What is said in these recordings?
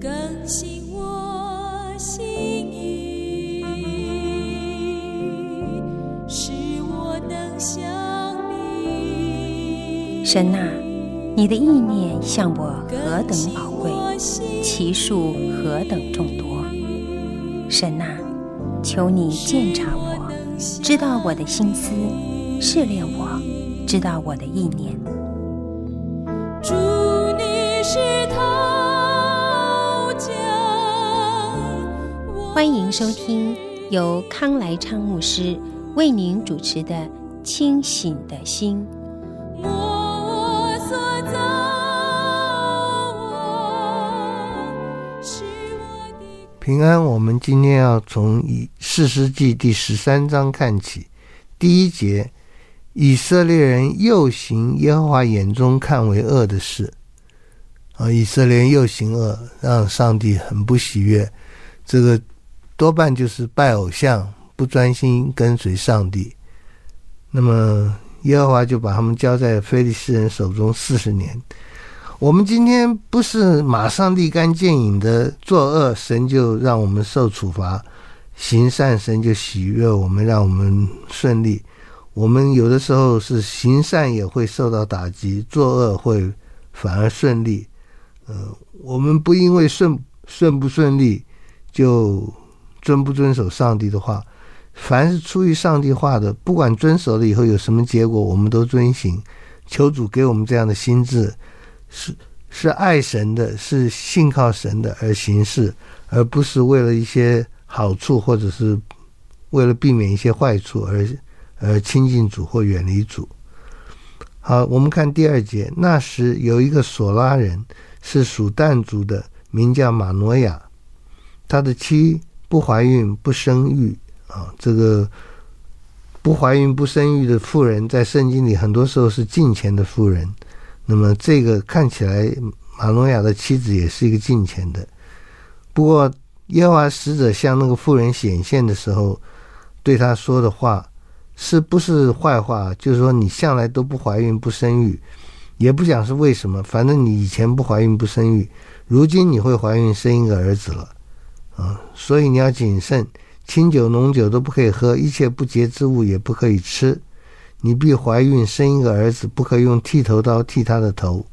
更新我心意，使我能像你。神啊，你的意念向我何等宝贵，其数何等众多。神啊，求你鉴察我，知道我的心思，试炼我，知道我的意念。欢迎收听由康来昌牧师为您主持的《清醒的心》。平安，我们今天要从以四世纪第十三章看起，第一节。以色列人又行耶和华眼中看为恶的事，啊，以色列人又行恶，让上帝很不喜悦。这个多半就是拜偶像，不专心跟随上帝。那么耶和华就把他们交在非利士人手中四十年。我们今天不是马上立竿见影的作恶，神就让我们受处罚；行善，神就喜悦我们，让我们顺利。我们有的时候是行善也会受到打击，作恶会反而顺利。呃，我们不因为顺顺不顺利就遵不遵守上帝的话，凡是出于上帝话的，不管遵守了以后有什么结果，我们都遵行。求主给我们这样的心智，是是爱神的，是信靠神的而行事，而不是为了一些好处或者是为了避免一些坏处而。而亲近主或远离主。好，我们看第二节。那时有一个索拉人，是属但族的，名叫玛诺亚。他的妻不怀孕不生育啊。这个不怀孕不生育的妇人，在圣经里很多时候是敬虔的妇人。那么这个看起来，玛诺亚的妻子也是一个敬虔的。不过耶和华使者向那个妇人显现的时候，对他说的话。是不是坏话？就是说，你向来都不怀孕不生育，也不讲是为什么。反正你以前不怀孕不生育，如今你会怀孕生一个儿子了，啊！所以你要谨慎，清酒浓酒都不可以喝，一切不洁之物也不可以吃。你必怀孕生一个儿子，不可用剃头刀剃他的头，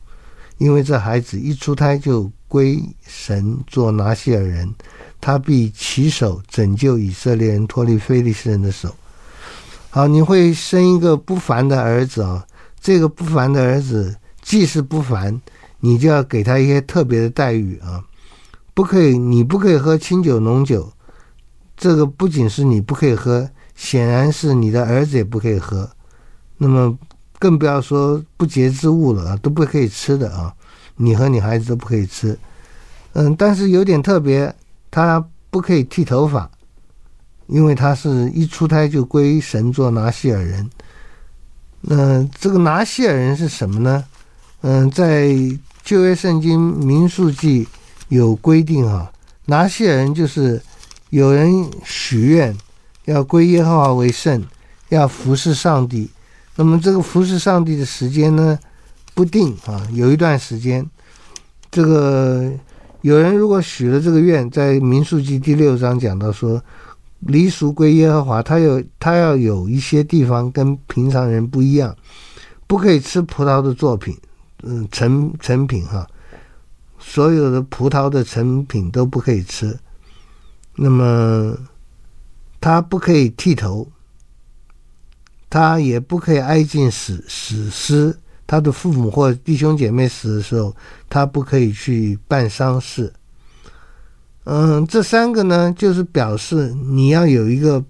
因为这孩子一出胎就归神做拿细耳人，他必起手拯救以色列人脱离非利士人的手。好，你会生一个不凡的儿子啊！这个不凡的儿子既是不凡，你就要给他一些特别的待遇啊！不可以，你不可以喝清酒浓酒。这个不仅是你不可以喝，显然是你的儿子也不可以喝。那么更不要说不洁之物了啊，都不可以吃的啊！你和你孩子都不可以吃。嗯，但是有点特别，他不可以剃头发。因为他是一出胎就归神做拿西尔人，那这个拿西尔人是什么呢？嗯，在旧约圣经民数记有规定啊，拿细耳人就是有人许愿要归耶和华为圣，要服侍上帝。那么这个服侍上帝的时间呢，不定啊，有一段时间。这个有人如果许了这个愿，在民数记第六章讲到说。离俗归耶和华，他有他要有一些地方跟平常人不一样，不可以吃葡萄的作品，嗯，成成品哈，所有的葡萄的成品都不可以吃。那么他不可以剃头，他也不可以挨近死死尸，他的父母或弟兄姐妹死的时候，他不可以去办丧事。嗯，这三个呢，就是表示你要有一个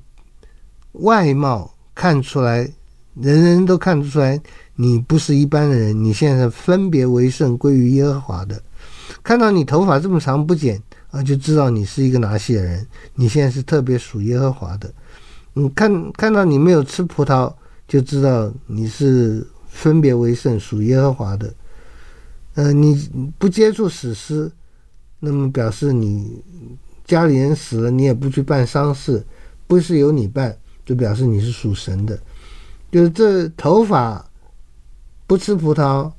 外貌看出来，人人都看得出来，你不是一般的人。你现在分别为圣，归于耶和华的。看到你头发这么长不剪啊，就知道你是一个拿细耳人。你现在是特别属耶和华的。你看看到你没有吃葡萄，就知道你是分别为圣，属耶和华的。嗯，你不接触死尸。那么表示你家里人死了，你也不去办丧事，不是由你办，就表示你是属神的。就是这头发不吃葡萄，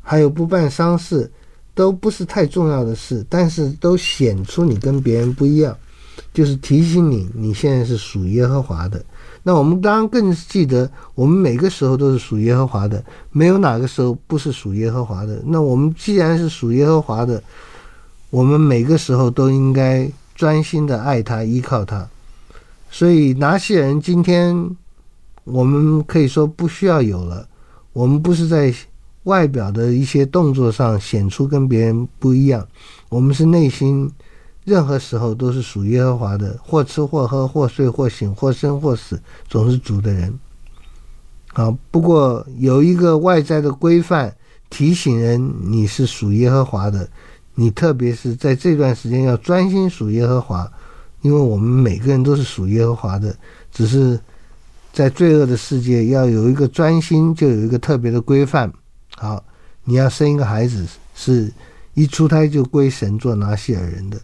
还有不办丧事，都不是太重要的事，但是都显出你跟别人不一样，就是提醒你你现在是属耶和华的。那我们当然更记得，我们每个时候都是属耶和华的，没有哪个时候不是属耶和华的。那我们既然是属耶和华的，我们每个时候都应该专心的爱他，依靠他。所以拿细耳人今天，我们可以说不需要有了。我们不是在。外表的一些动作上显出跟别人不一样，我们是内心任何时候都是属耶和华的，或吃或喝，或睡或醒，或生或死，总是主的人。好，不过有一个外在的规范提醒人你是属耶和华的，你特别是在这段时间要专心属耶和华，因为我们每个人都是属耶和华的，只是在罪恶的世界要有一个专心，就有一个特别的规范。好，你要生一个孩子，是一出胎就归神做拿细耳人的，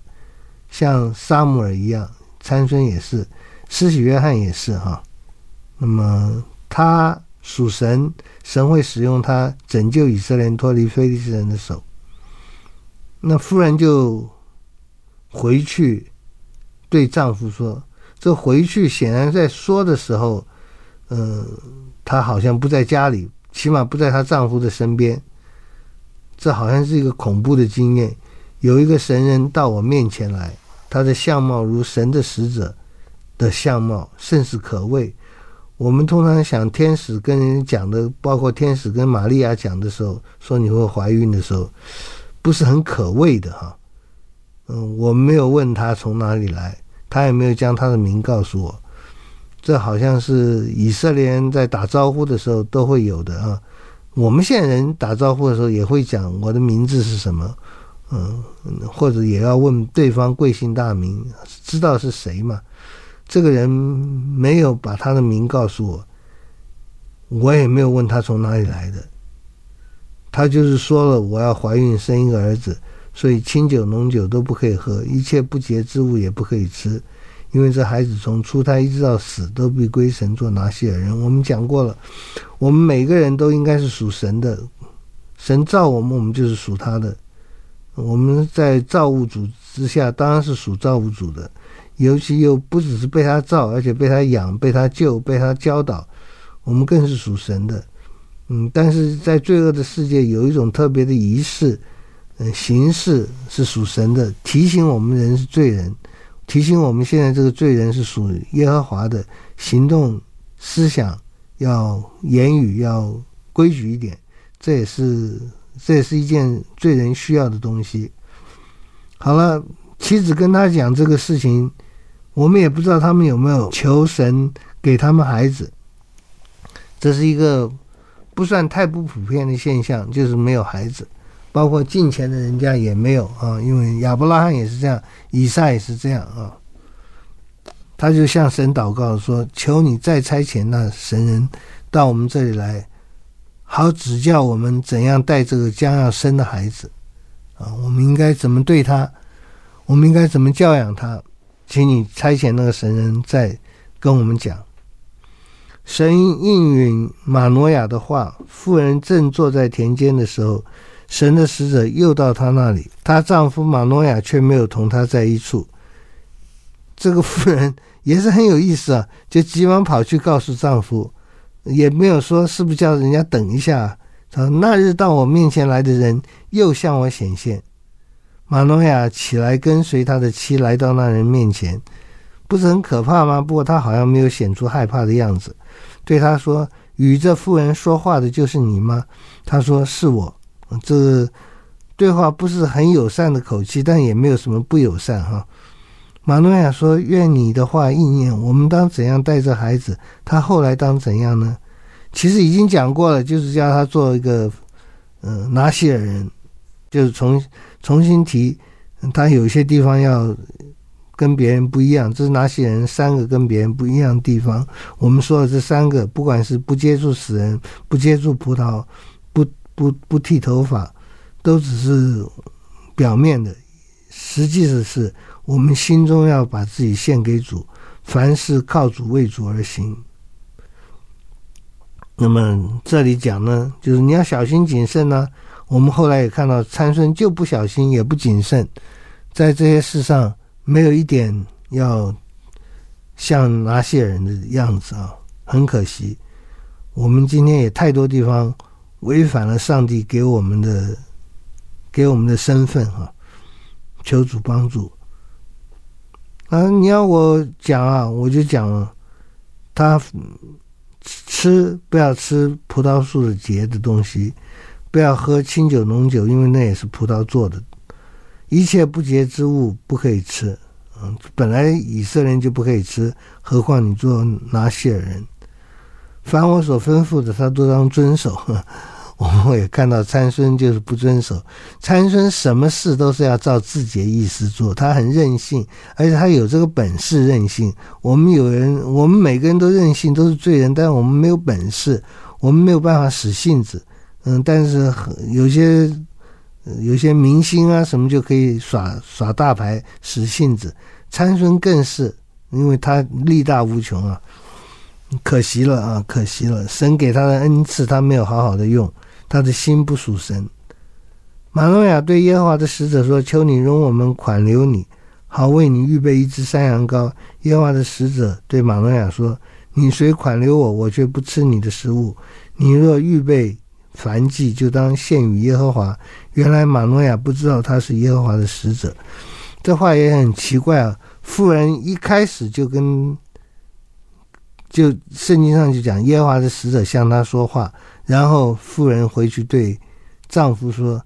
像撒母耳一样，参孙也是，施洗约翰也是哈。那么他属神，神会使用他拯救以色列脱离非利士人的手。那妇人就回去对丈夫说：“这回去显然在说的时候，嗯、呃，她好像不在家里。”起码不在她丈夫的身边，这好像是一个恐怖的经验。有一个神人到我面前来，他的相貌如神的使者的相貌，甚是可畏。我们通常想天使跟人讲的，包括天使跟玛利亚讲的时候，说你会怀孕的时候，不是很可畏的哈。嗯，我没有问他从哪里来，他也没有将他的名告诉我。这好像是以色列人在打招呼的时候都会有的啊。我们现在人打招呼的时候也会讲我的名字是什么，嗯，或者也要问对方贵姓大名，知道是谁嘛？这个人没有把他的名告诉我，我也没有问他从哪里来的。他就是说了我要怀孕生一个儿子，所以清酒浓酒都不可以喝，一切不洁之物也不可以吃。因为这孩子从出胎一直到死都必归神做拿细耳人。我们讲过了，我们每个人都应该是属神的，神造我们，我们就是属他的。我们在造物主之下，当然是属造物主的。尤其又不只是被他造，而且被他养、被他救、被他教导，我们更是属神的。嗯，但是在罪恶的世界，有一种特别的仪式，嗯，形式是属神的，提醒我们人是罪人。提醒我们，现在这个罪人是属于耶和华的，行动、思想要言语要规矩一点，这也是这也是一件罪人需要的东西。好了，妻子跟他讲这个事情，我们也不知道他们有没有求神给他们孩子。这是一个不算太不普遍的现象，就是没有孩子。包括近前的人家也没有啊，因为亚伯拉罕也是这样，以撒也是这样啊。他就向神祷告说：“求你再差遣那神人到我们这里来，好指教我们怎样带这个将要生的孩子啊。我们应该怎么对他？我们应该怎么教养他？请你差遣那个神人再跟我们讲。”神应允马挪亚的话，妇人正坐在田间的时候。神的使者又到她那里，她丈夫玛诺亚却没有同她在一处。这个妇人也是很有意思啊，就急忙跑去告诉丈夫，也没有说是不是叫人家等一下。说那日到我面前来的人又向我显现。玛诺亚起来跟随他的妻来到那人面前，不是很可怕吗？不过他好像没有显出害怕的样子，对他说：“与这妇人说话的就是你吗？”他说：“是我。”这对话不是很友善的口气，但也没有什么不友善哈。马努亚说：“愿你的话应验，我们当怎样带着孩子？他后来当怎样呢？”其实已经讲过了，就是叫他做一个嗯、拿西尔人，就是重重新提，他有些地方要跟别人不一样。这是拿细耳人三个跟别人不一样的地方。我们说的这三个，不管是不接触死人，不接触葡萄。不不剃头发，都只是表面的，实际的是我们心中要把自己献给主，凡事靠主为主而行。那么这里讲呢，就是你要小心谨慎呢、我们后来也看到参孙就不小心，也不谨慎，在这些事上没有一点要像拿细人的样子啊，很可惜。我们今天也太多地方违反了上帝给我们的给我们的身份啊，求主帮助。啊，你要我讲啊，我就讲了，他吃不要吃葡萄树的结的东西。不要喝清酒浓酒，因为那也是葡萄做的。一切不洁之物不可以吃。嗯，本来以色列人就不可以吃，何况你做拿细耳人。凡我所吩咐的，他都当遵守。我们也看到参孙就是不遵守。参孙什么事都是要照自己的意思做，他很任性，而且他有这个本事任性。我们有人，我们每个人都任性，都是罪人，但是我们没有本事，我们没有办法使性子。嗯，但是有些有些明星啊什么就可以耍耍大牌使性子，参孙更是，因为他力大无穷啊，可惜了啊，可惜了，神给他的恩赐他没有好好的用，他的心不属神。马诺亚对耶和华的使者说：“求你容我们款留你，好为你预备一只山羊羔。”耶和华的使者对马诺亚说：“你虽款留我，我却不吃你的食物。你若预备。”燔祭就当献与耶和华。原来马诺亚不知道他是耶和华的使者，这话也很奇怪啊。妇人一开始就跟，就圣经上就讲耶和华的使者向他说话，然后妇人回去对丈夫说：“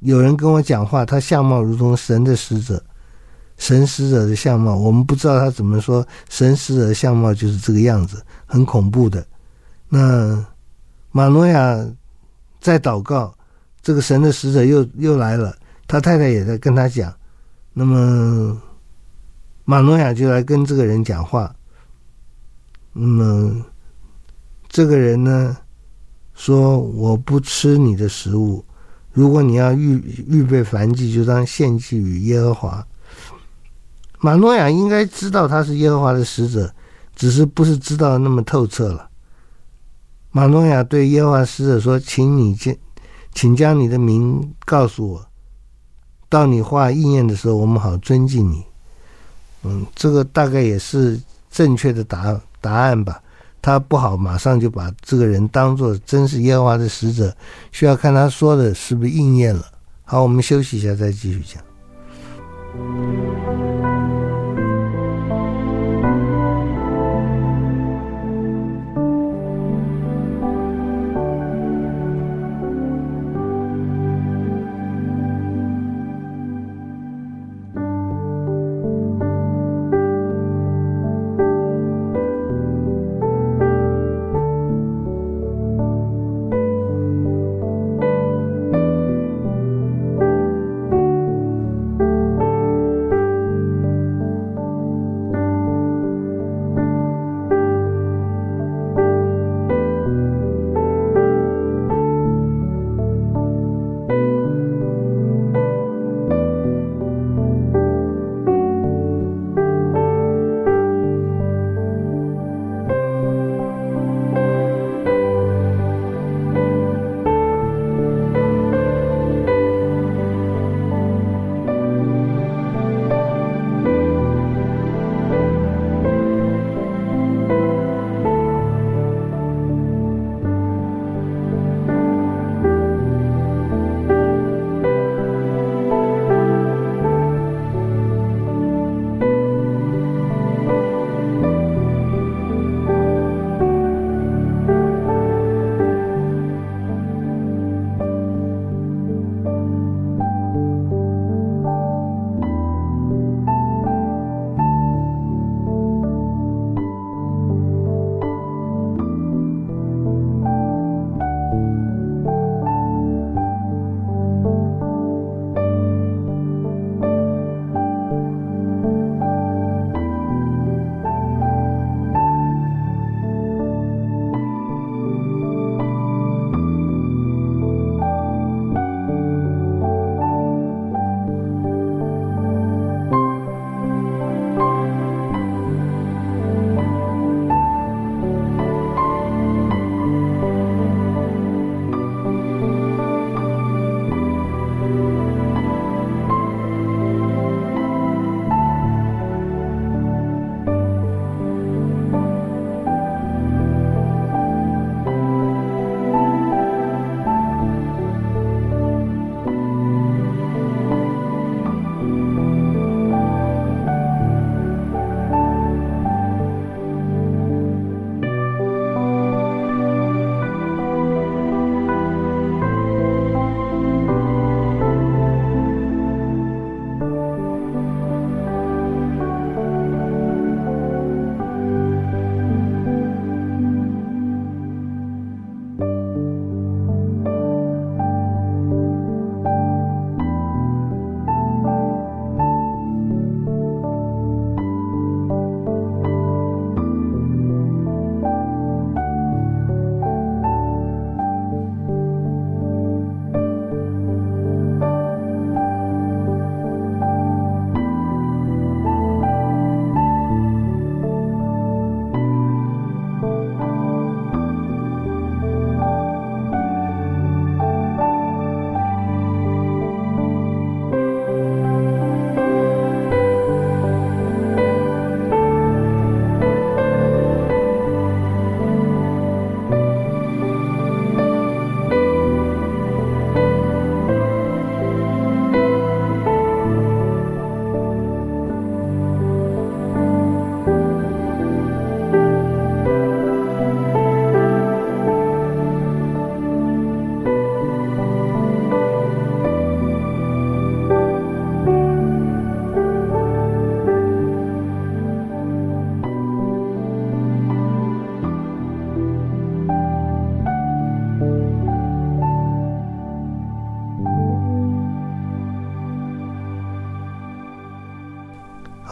有人跟我讲话，他相貌如同神的使者，神使者的相貌。我们不知道他怎么说，神使者的相貌就是这个样子，很恐怖的。”那马诺亚。在祷告，这个神的使者又又来了，他太太也在跟他讲。那么，马诺亚就来跟这个人讲话。那么，这个人呢，说：“我不吃你的食物，如果你要预预备燔祭，就当献祭与耶和华。”马诺亚应该知道他是耶和华的使者，只是不是知道那么透彻了。马诺亚对耶和华使者说：“请你将，请将你的名告诉我，到你话应验的时候，我们好尊敬你。”嗯，这个大概也是正确的答答案吧。他不好马上就把这个人当做真是耶和华的使者，需要看他说的是不是应验了。好，我们休息一下，再继续讲。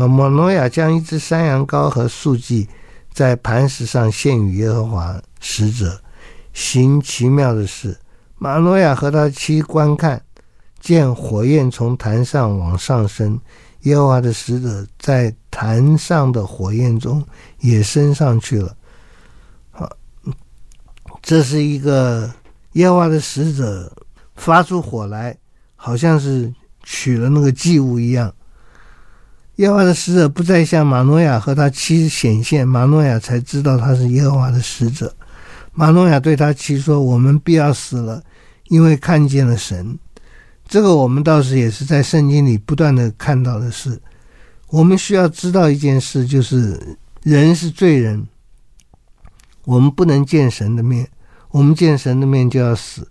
啊，玛挪亚将一只山羊羔和素祭在磐石上献与耶和华使者，行奇妙的事。玛诺亚和他妻观看，见火焰从坛上往上升，耶和华的使者在坛上的火焰中也升上去了。好，这是一个耶和华的使者发出火来，好像是取了那个祭物一样。耶和华的使者不再向玛挪亚和他妻显现，玛挪亚才知道他是耶和华的使者。玛挪亚对他妻说：“我们必要死了，因为看见了神。”这个我们倒是也是在圣经里不断的看到的事。我们需要知道一件事，就是人是罪人，我们不能见神的面，我们见神的面就要死。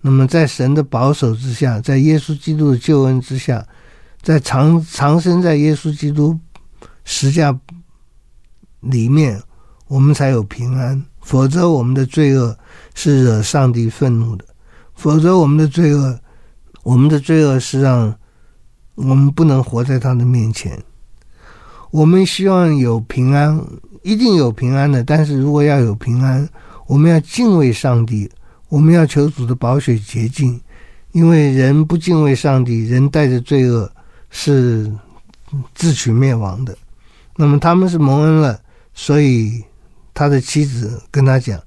那么在神的保守之下，在耶稣基督的救恩之下。在长长生在耶稣基督十架里面，我们才有平安。否则，我们的罪恶是惹上帝愤怒的；否则，我们的罪恶，我们的罪恶是让我们不能活在他的面前。我们希望有平安，一定有平安的。但是如果要有平安，我们要敬畏上帝，我们要求主的宝血洁净，因为人不敬畏上帝，人带着罪恶。是自取灭亡的。那么他们是蒙恩了，所以他的妻子跟他讲：“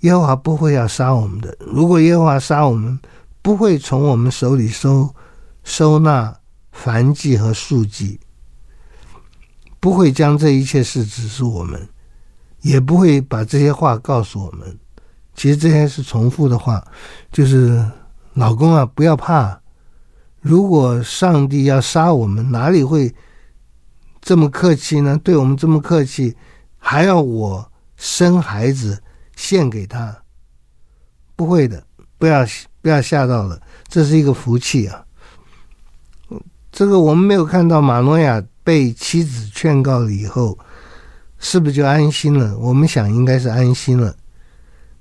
耶和华不会要杀我们的。如果耶和华杀我们，不会从我们手里收收纳燔祭和素祭，不会将这一切事指示我们，也不会把这些话告诉我们。其实这些是重复的话，就是老公啊，不要怕。”如果上帝要杀我们，哪里会这么客气呢？对我们这么客气，还要我生孩子献给他？不会的，不要不要吓到了，这是一个福气啊。这个我们没有看到玛挪亚被妻子劝告了以后，是不是就安心了？我们想应该是安心了。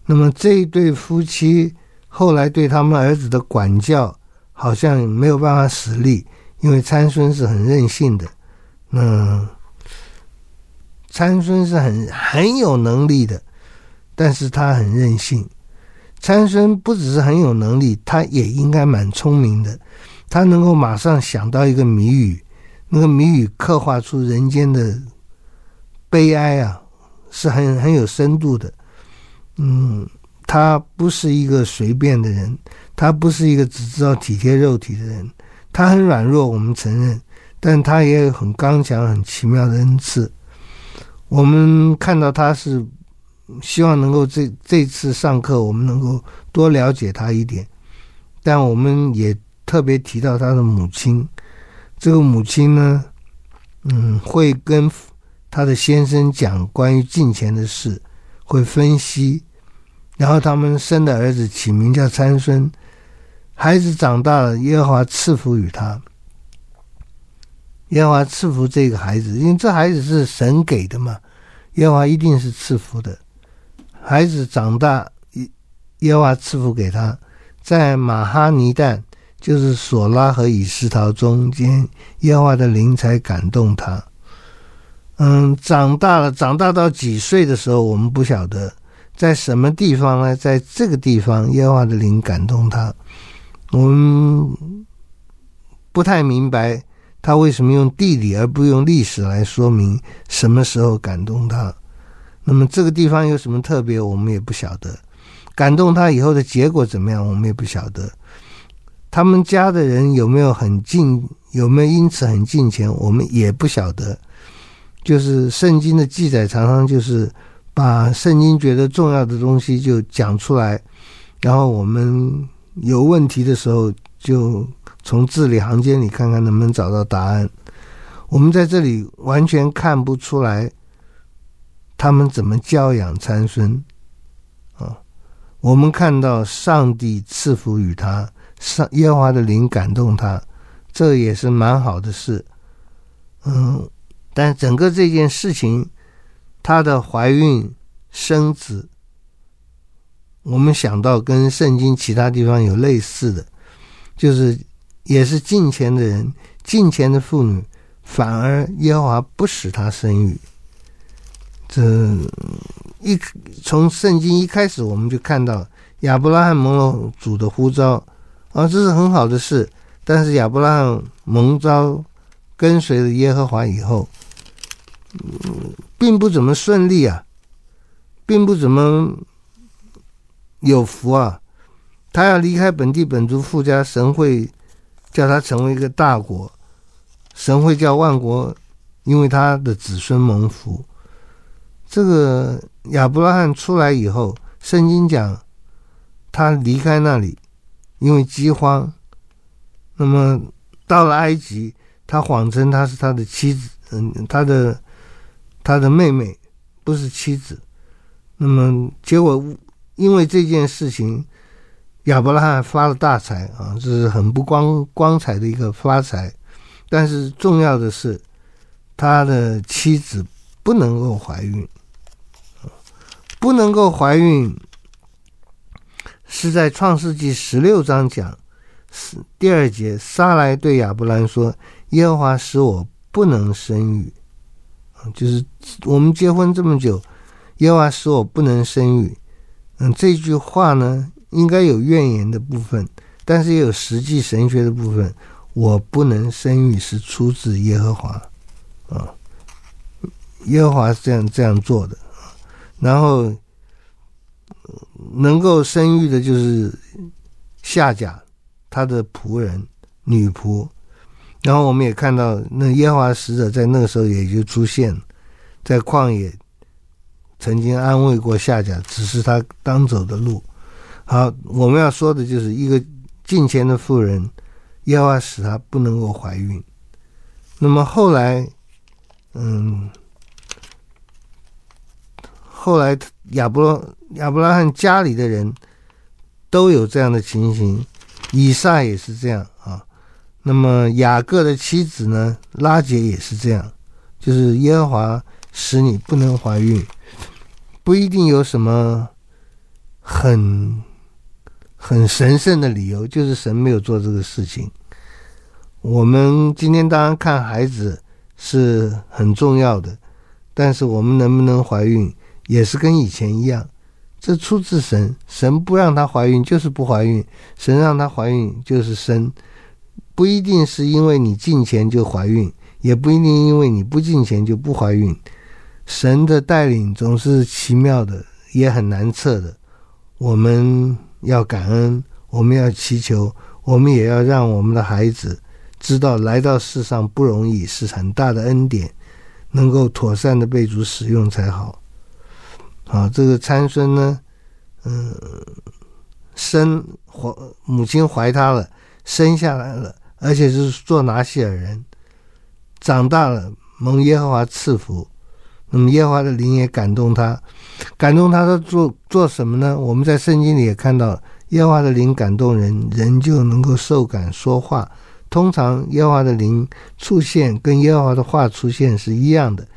那么这一对夫妻后来对他们儿子的管教。好像没有办法使力，因为参孙是很任性的。嗯，参孙是很很有能力的，但是他很任性。参孙不只是很有能力，他也应该蛮聪明的。他能够马上想到一个谜语，那个谜语刻画出人间的悲哀啊，是很很有深度的。嗯。他不是一个随便的人，他不是一个只知道体贴肉体的人，他很软弱，我们承认，但他也有很刚强、很奇妙的恩赐。我们看到他是希望能够这这次上课，我们能够多了解他一点。但我们也特别提到他的母亲，这个母亲呢，嗯，会跟他的先生讲关于金钱的事，会分析。然后他们生的儿子起名叫参孙，孩子长大了，耶和华赐福与他。耶和华赐福这个孩子，因为这孩子是神给的嘛，耶和华一定是赐福的。孩子长大，耶和华赐福给他，在马哈尼但，就是索拉和以斯陶中间，耶和华的灵才感动他。嗯，长大了，长大到几岁的时候，我们不晓得。在什么地方呢？在这个地方，耶和华的灵感动他。我们不太明白他为什么用地理而不用历史来说明什么时候感动他。那么这个地方有什么特别，我们也不晓得。感动他以后的结果怎么样，我们也不晓得。他们家的人有没有很敬，有没有因此很敬虔，我们也不晓得。就是圣经的记载常常就是。把圣经觉得重要的东西就讲出来，然后我们有问题的时候，就从字里行间里看看能不能找到答案。我们在这里完全看不出来他们怎么教养参孙啊。我们看到上帝赐福与他，上耶和华的灵感动他，这也是蛮好的事。嗯，但整个这件事情。她的怀孕生子，我们想到跟圣经其他地方有类似的，就是也是近前的人，近前的妇女反而耶和华不使他生育。这一从圣经一开始，我们就看到亚伯拉罕蒙了主的呼召，啊，这是很好的事。但是亚伯拉罕蒙召跟随了耶和华以后，嗯，并不怎么顺利啊，并不怎么有福啊。他要离开本地本族父家，神会叫他成为一个大国，神会叫万国因为他的子孙蒙福。这个亚伯拉罕出来以后，圣经讲他离开那里，因为饥荒。那么到了埃及，他谎称他是他的妻子，嗯，他的他的妹妹不是妻子。那么结果因为这件事情，亚伯拉罕发了大财啊，这是很不光光彩的一个发财。但是重要的是，他的妻子不能够怀孕。不能够怀孕，是在创世纪十六章讲，是第二节，撒莱对亚伯兰说：“耶和华使我不能生育。”就是我们结婚这么久，耶和华使我不能生育。嗯，这句话呢，应该有怨言的部分，但是也有实际神学的部分。我不能生育是出自耶和华，啊，耶和华是这样这样做的。然后能够生育的就是夏甲，他的仆人女仆。然后我们也看到，那耶和华使者在那个时候也就出现，在旷野曾经安慰过夏甲，指示他当走的路。好，我们要说的就是一个近前的妇人，耶和华使她不能够怀孕。那么后来，嗯。后来亚伯亚伯拉罕家里的人都有这样的情形，以撒也是这样啊。那么雅各的妻子呢，拉结也是这样，就是耶和华使你不能怀孕，不一定有什么很很神圣的理由，就是神没有做这个事情。我们今天当然看孩子是很重要的，但是我们能不能怀孕？也是跟以前一样，这出自神，神不让她怀孕就是不怀孕，神让她怀孕就是生，不一定是因为你敬虔就怀孕，也不一定因为你不敬虔就不怀孕。神的带领总是奇妙的，也很难测的。我们要感恩，我们要祈求，我们也要让我们的孩子知道来到世上不容易，是很大的恩典，能够妥善的被主使用才好。啊，这个参孙呢，嗯，生怀母亲怀他了，生下来了，而且是做拿细耳人，长大了，蒙耶和华赐福。那么耶和华的灵也感动他，感动他，他做做什么呢？我们在圣经里也看到，耶和华的灵感动人，人就能够受感说话。通常耶和华的灵出现，跟耶和华的话出现是一样的。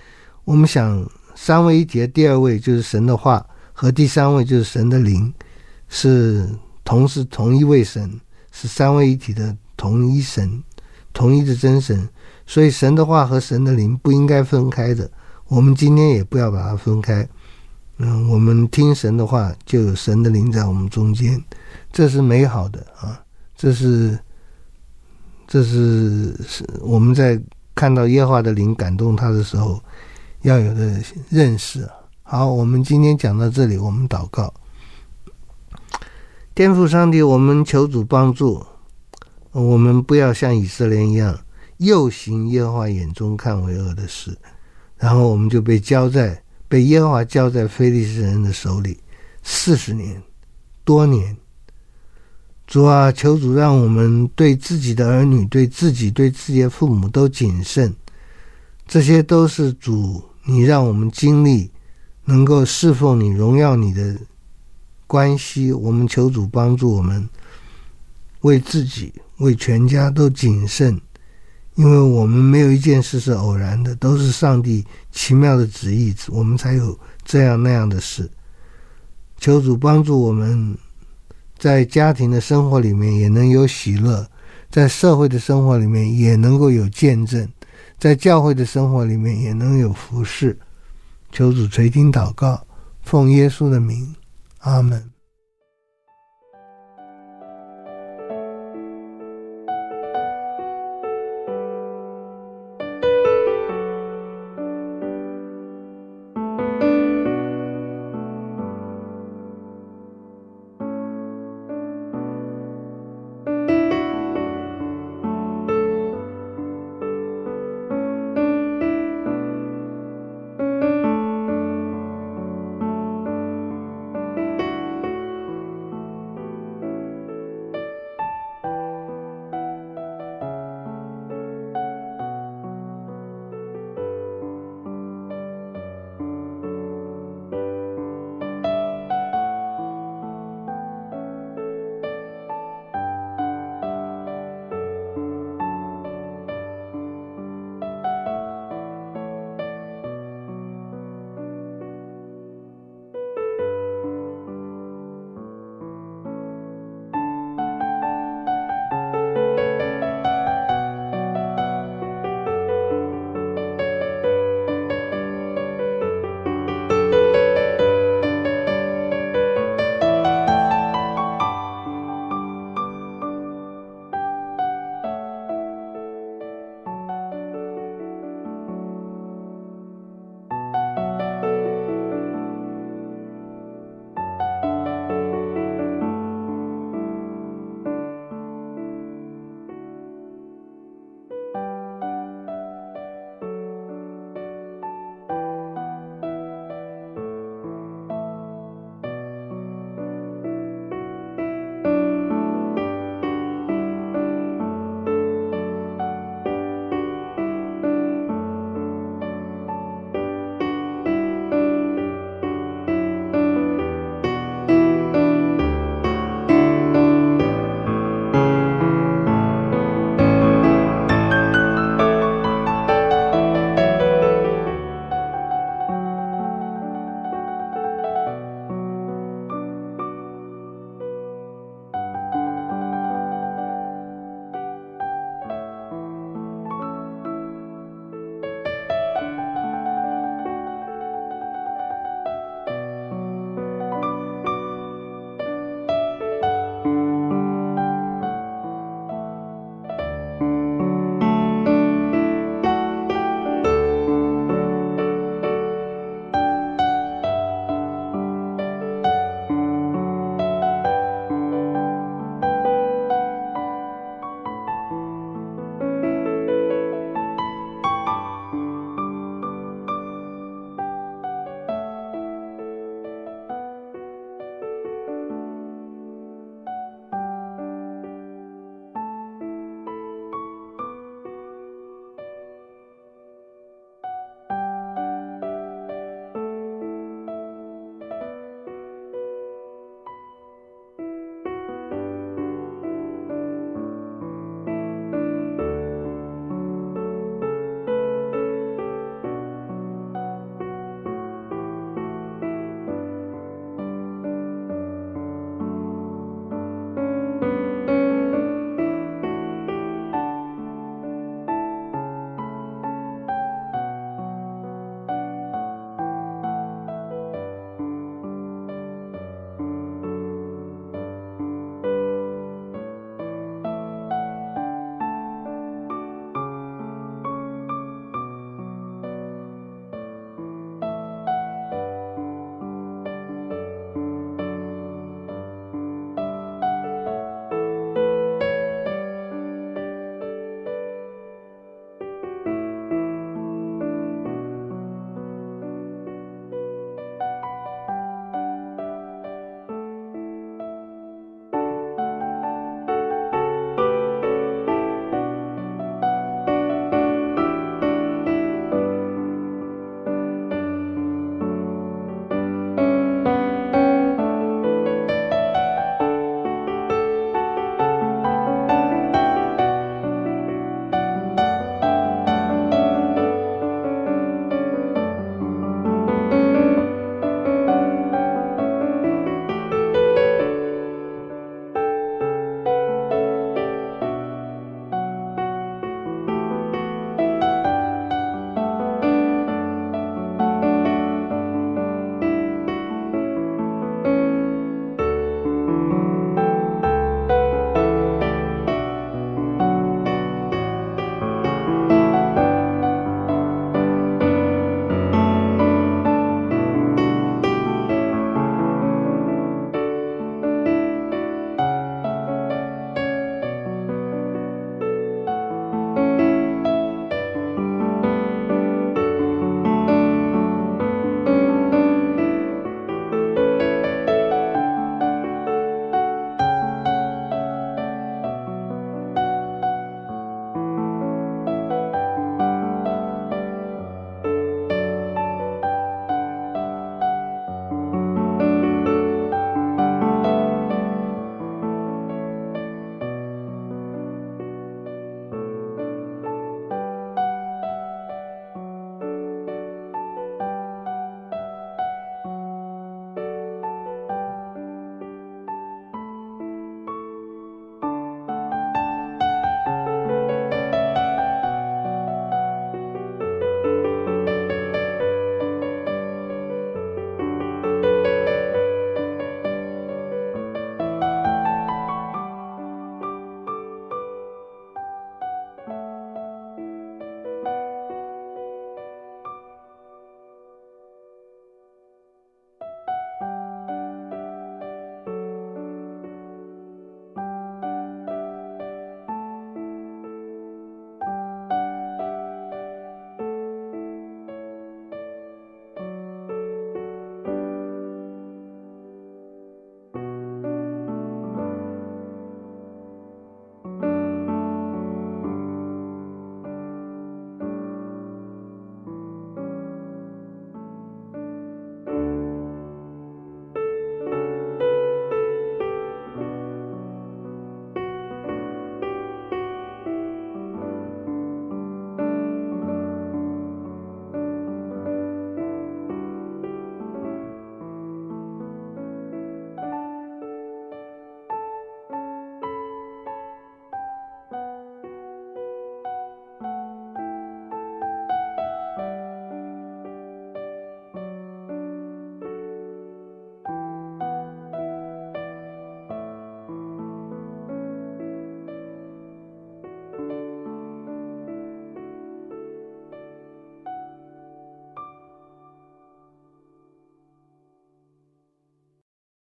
我们想。三位一体第二位就是神的话，和第三位就是神的灵，是同是同一位神，是三位一体的同一神，同一的真神。所以神的话和神的灵不应该分开的。我们今天也不要把它分开。嗯，我们听神的话，就有神的灵在我们中间，这是美好的啊！这是这是是我们在看到耶和华的灵感动他的时候。要有的认识。好，我们今天讲到这里，我们祷告。天赋上帝，我们求主帮助，我们不要像以色列一样，又行耶和华眼中看为恶的事，然后我们就被交在被耶和华交在非利士人的手里四十年多年。主啊，求主让我们对自己的儿女、对自己、对自己的父母都谨慎，这些都是主。你让我们经历能够侍奉你、荣耀你的关系，我们求主帮助我们，为自己、为全家都谨慎，因为我们没有一件事是偶然的，都是上帝奇妙的旨意，我们才有这样那样的事。求主帮助我们，在家庭的生活里面也能有喜乐，在社会的生活里面也能够有见证。在教会的生活里面也能有服侍。求主垂听祷告，奉耶稣的名，阿门。